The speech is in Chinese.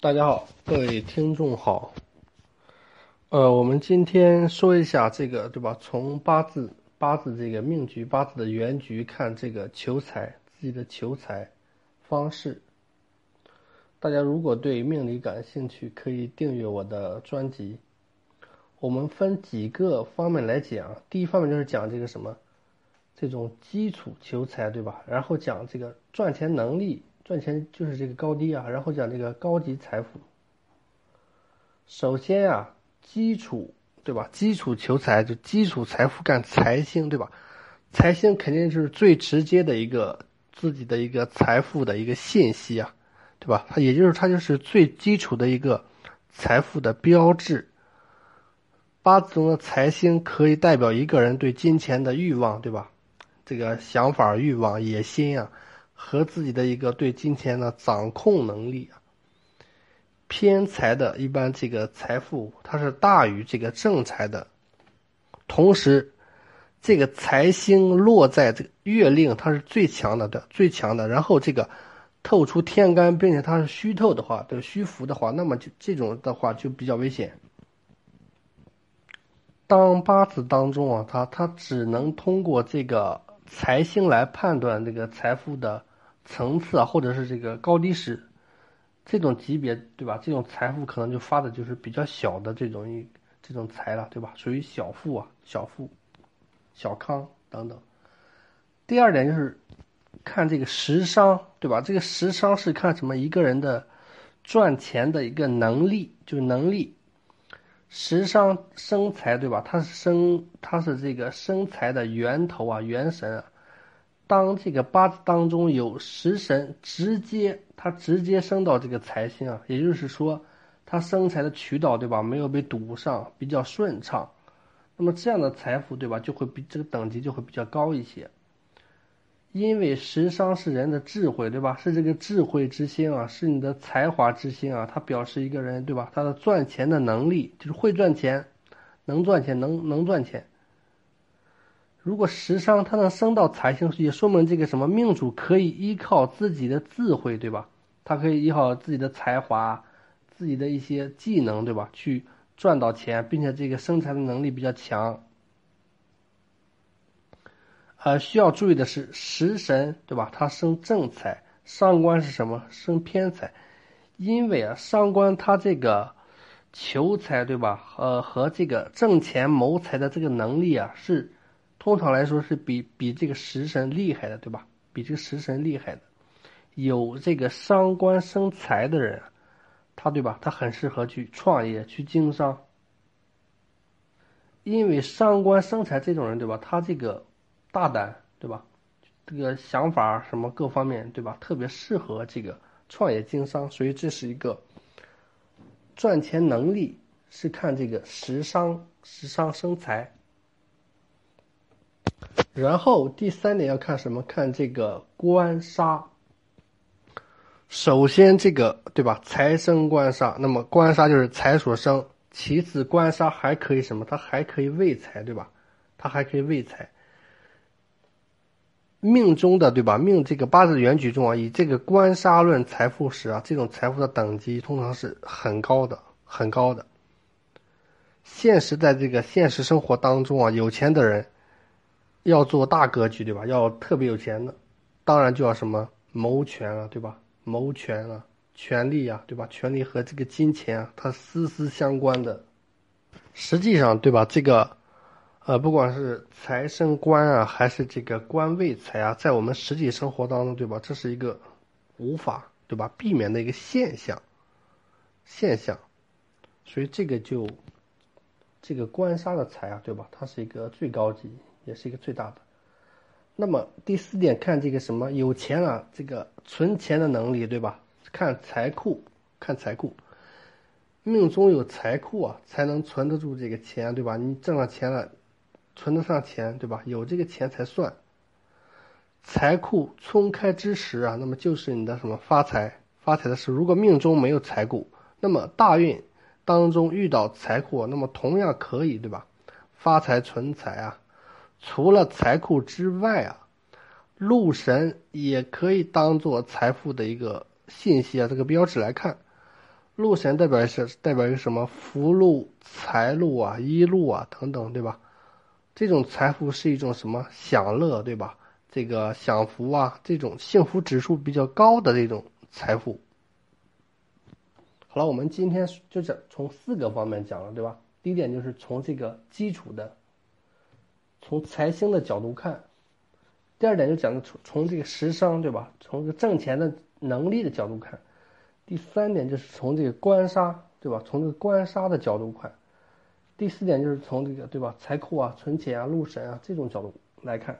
大家好，各位听众好。呃，我们今天说一下这个，对吧？从八字八字这个命局八字的原局看这个求财自己的求财方式。大家如果对命理感兴趣，可以订阅我的专辑。我们分几个方面来讲，第一方面就是讲这个什么，这种基础求财，对吧？然后讲这个赚钱能力。赚钱就是这个高低啊，然后讲这个高级财富。首先啊，基础对吧？基础求财就基础财富干财星对吧？财星肯定就是最直接的一个自己的一个财富的一个信息啊，对吧？它也就是它就是最基础的一个财富的标志。八字中的财星可以代表一个人对金钱的欲望，对吧？这个想法、欲望、野心啊。和自己的一个对金钱的掌控能力啊，偏财的一般这个财富它是大于这个正财的，同时，这个财星落在这个月令，它是最强的的最强的。然后这个透出天干，并且它是虚透的话，对虚浮的话，那么就这种的话就比较危险。当八字当中啊，它它只能通过这个财星来判断这个财富的。层次啊，或者是这个高低时，这种级别对吧？这种财富可能就发的就是比较小的这种一这种财了，对吧？属于小富啊，小富、小康等等。第二点就是看这个食伤，对吧？这个食伤是看什么？一个人的赚钱的一个能力，就是能力。食伤生财，对吧？它是生，它是这个生财的源头啊，元神啊。当这个八字当中有食神直接，他直接升到这个财星啊，也就是说，他生财的渠道对吧，没有被堵上，比较顺畅。那么这样的财富对吧，就会比这个等级就会比较高一些。因为食伤是人的智慧对吧，是这个智慧之星啊，是你的才华之星啊，它表示一个人对吧，他的赚钱的能力就是会赚钱，能赚钱，能能赚钱。如果食伤它能升到财星，也说明这个什么命主可以依靠自己的智慧，对吧？他可以依靠自己的才华、自己的一些技能，对吧？去赚到钱，并且这个生财的能力比较强。呃，需要注意的是食神，对吧？它生正财，伤官是什么？生偏财。因为啊，伤官他这个求财，对吧？呃，和这个挣钱谋财的这个能力啊，是。通常来说是比比这个食神厉害的，对吧？比这个食神厉害的，有这个伤官生财的人，他对吧？他很适合去创业、去经商，因为伤官生财这种人，对吧？他这个大胆，对吧？这个想法什么各方面，对吧？特别适合这个创业经商，所以这是一个赚钱能力是看这个食伤食伤生财。然后第三点要看什么？看这个官杀。首先这个对吧？财生官杀，那么官杀就是财所生。其次官杀还可以什么？它还可以为财，对吧？它还可以为财。命中的对吧？命这个八字原局中啊，以这个官杀论财富时啊，这种财富的等级通常是很高的，很高的。现实在这个现实生活当中啊，有钱的人。要做大格局，对吧？要特别有钱的，当然就要什么谋权了，对吧？谋权啊，权力啊，对吧？权力和这个金钱啊，它丝丝相关的。实际上，对吧？这个，呃，不管是财生官啊，还是这个官位财啊，在我们实际生活当中，对吧？这是一个无法对吧避免的一个现象，现象。所以这个就这个官杀的财啊，对吧？它是一个最高级。也是一个最大的。那么第四点，看这个什么有钱了，这个存钱的能力，对吧？看财库，看财库，命中有财库啊，才能存得住这个钱，对吧？你挣了钱了，存得上钱，对吧？有这个钱才算。财库冲开之时啊，那么就是你的什么发财，发财的时候，如果命中没有财库，那么大运当中遇到财库，那么同样可以，对吧？发财存财啊。除了财库之外啊，禄神也可以当做财富的一个信息啊，这个标志来看。禄神代表是代表一个什么福禄、财禄啊、衣禄啊等等，对吧？这种财富是一种什么享乐，对吧？这个享福啊，这种幸福指数比较高的这种财富。好了，我们今天就是从四个方面讲了，对吧？第一点就是从这个基础的，从财星的角度看；第二点就讲的从从这个食伤，对吧？从这个挣钱的能力的角度看；第三点就是从这个官杀，对吧？从这个官杀的角度看。第四点就是从这个对吧财库啊、存钱啊、禄神啊这种角度来看。